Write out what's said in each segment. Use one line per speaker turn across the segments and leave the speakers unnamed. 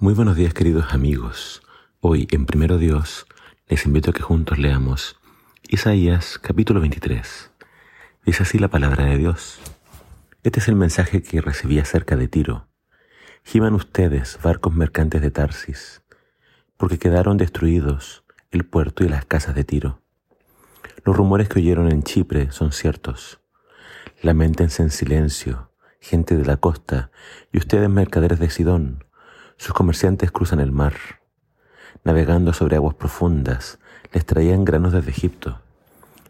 Muy buenos días queridos amigos. Hoy en Primero Dios les invito a que juntos leamos Isaías capítulo 23. Dice así la palabra de Dios. Este es el mensaje que recibí acerca de Tiro. Giman ustedes, barcos mercantes de Tarsis, porque quedaron destruidos el puerto y las casas de Tiro. Los rumores que oyeron en Chipre son ciertos. Lamentense en silencio, gente de la costa, y ustedes mercaderes de Sidón, sus comerciantes cruzan el mar. Navegando sobre aguas profundas, les traían granos desde Egipto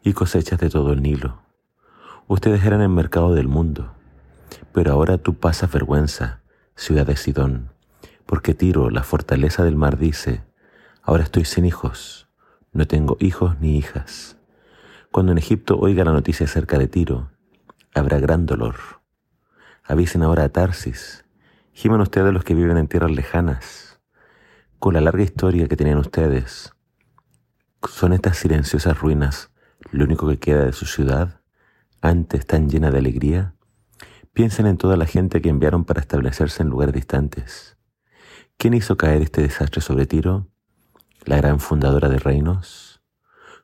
y cosechas de todo el Nilo. Ustedes eran el mercado del mundo, pero ahora tú pasas vergüenza, ciudad de Sidón, porque Tiro, la fortaleza del mar, dice, ahora estoy sin hijos, no tengo hijos ni hijas. Cuando en Egipto oiga la noticia acerca de Tiro, habrá gran dolor. Avisen ahora a Tarsis, Giman ustedes los que viven en tierras lejanas, con la larga historia que tenían ustedes. ¿Son estas silenciosas ruinas lo único que queda de su ciudad, antes tan llena de alegría? Piensen en toda la gente que enviaron para establecerse en lugares distantes. ¿Quién hizo caer este desastre sobre Tiro? La gran fundadora de reinos.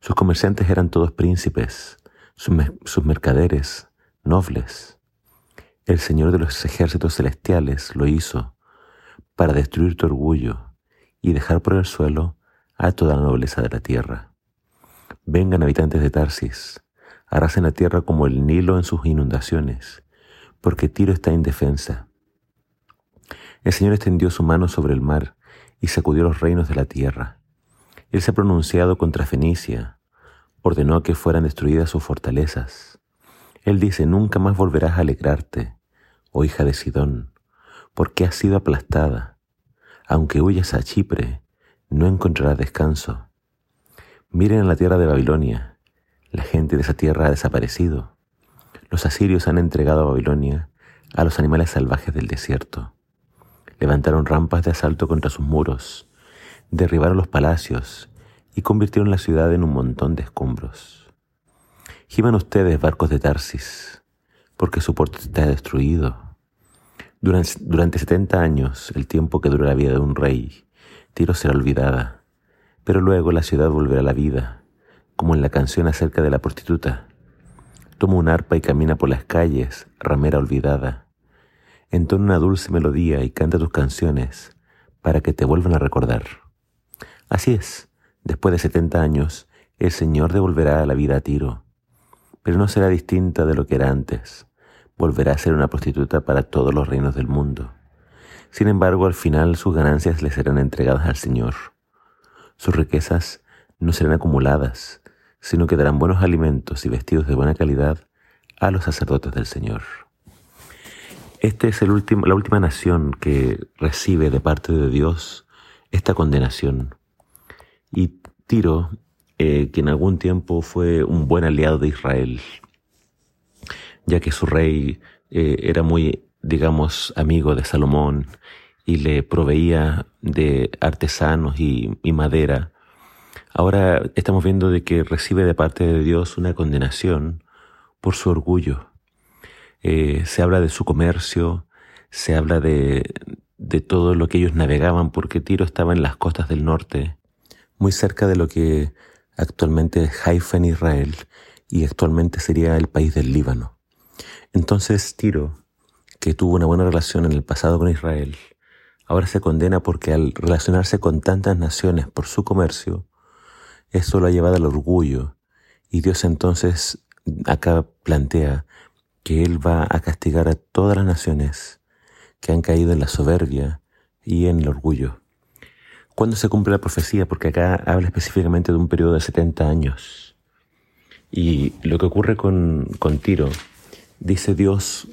Sus comerciantes eran todos príncipes, sus mercaderes, nobles. El Señor de los ejércitos celestiales lo hizo para destruir tu orgullo y dejar por el suelo a toda la nobleza de la tierra. Vengan habitantes de Tarsis, arrasen la tierra como el Nilo en sus inundaciones, porque Tiro está indefensa. El Señor extendió su mano sobre el mar y sacudió los reinos de la tierra. Él se ha pronunciado contra Fenicia, ordenó que fueran destruidas sus fortalezas. Él dice, nunca más volverás a alegrarte, oh hija de Sidón, porque has sido aplastada. Aunque huyas a Chipre, no encontrarás descanso. Miren a la tierra de Babilonia, la gente de esa tierra ha desaparecido. Los asirios han entregado a Babilonia a los animales salvajes del desierto. Levantaron rampas de asalto contra sus muros, derribaron los palacios y convirtieron la ciudad en un montón de escombros. Giman ustedes barcos de Tarsis, porque su puerto está destruido. Durante, durante 70 años, el tiempo que dura la vida de un rey, Tiro será olvidada, pero luego la ciudad volverá a la vida, como en la canción acerca de la prostituta. Toma un arpa y camina por las calles, ramera olvidada. Entona una dulce melodía y canta tus canciones para que te vuelvan a recordar. Así es, después de 70 años, el Señor devolverá la vida a Tiro, pero no será distinta de lo que era antes volverá a ser una prostituta para todos los reinos del mundo. Sin embargo, al final sus ganancias le serán entregadas al Señor. Sus riquezas no serán acumuladas, sino que darán buenos alimentos y vestidos de buena calidad a los sacerdotes del Señor. Esta es la última nación que recibe de parte de Dios esta condenación. Y Tiro, eh, que en algún tiempo fue un buen aliado de Israel, ya que su rey eh, era muy, digamos, amigo de Salomón y le proveía de artesanos y, madera. Ahora estamos viendo de que recibe de parte de Dios una condenación por su orgullo. Eh, se habla de su comercio, se habla de, de todo lo que ellos navegaban, porque Tiro estaba en las costas del norte, muy cerca de lo que actualmente es Haifa en Israel y actualmente sería el país del Líbano. Entonces Tiro, que tuvo una buena relación en el pasado con Israel, ahora se condena porque al relacionarse con tantas naciones por su comercio, eso lo ha llevado al orgullo y Dios entonces acá plantea que Él va a castigar a todas las naciones que han caído en la soberbia y en el orgullo. ¿Cuándo se cumple la profecía? Porque acá habla específicamente de un periodo de 70 años. Y lo que ocurre con, con Tiro dice Dios,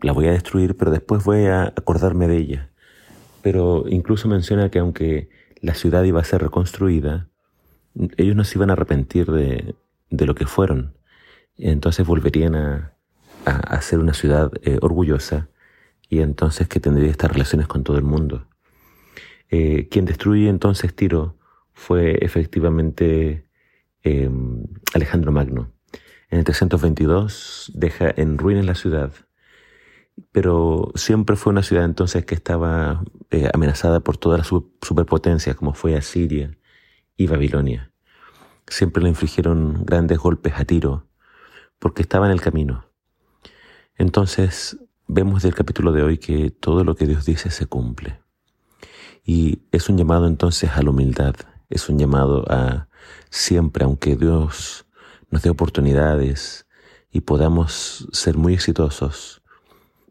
la voy a destruir, pero después voy a acordarme de ella. Pero incluso menciona que aunque la ciudad iba a ser reconstruida, ellos no se iban a arrepentir de, lo que fueron. Entonces volverían a, a, ser una ciudad eh, orgullosa y entonces que tendría estas relaciones con todo el mundo. Eh, quien destruye entonces Tiro fue efectivamente eh, Alejandro Magno. En el 322 deja en ruinas la ciudad pero siempre fue una ciudad entonces que estaba eh, amenazada por todas las superpotencias como fue Asiria y Babilonia. Siempre le infligieron grandes golpes a tiro porque estaba en el camino. Entonces vemos del capítulo de hoy que todo lo que Dios dice se cumple. Y es un llamado entonces a la humildad, es un llamado a siempre, aunque Dios nos dé oportunidades y podamos ser muy exitosos,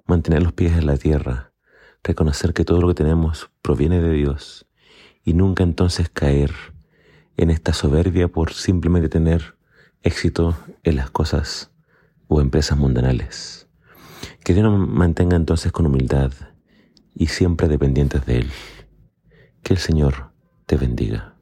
mantener los pies en la tierra, reconocer que todo lo que tenemos proviene de Dios y nunca entonces caer en esta soberbia por simplemente tener éxito en las cosas o empresas mundanales. Que Dios nos mantenga entonces con humildad y siempre dependientes de Él. Que el Señor te bendiga.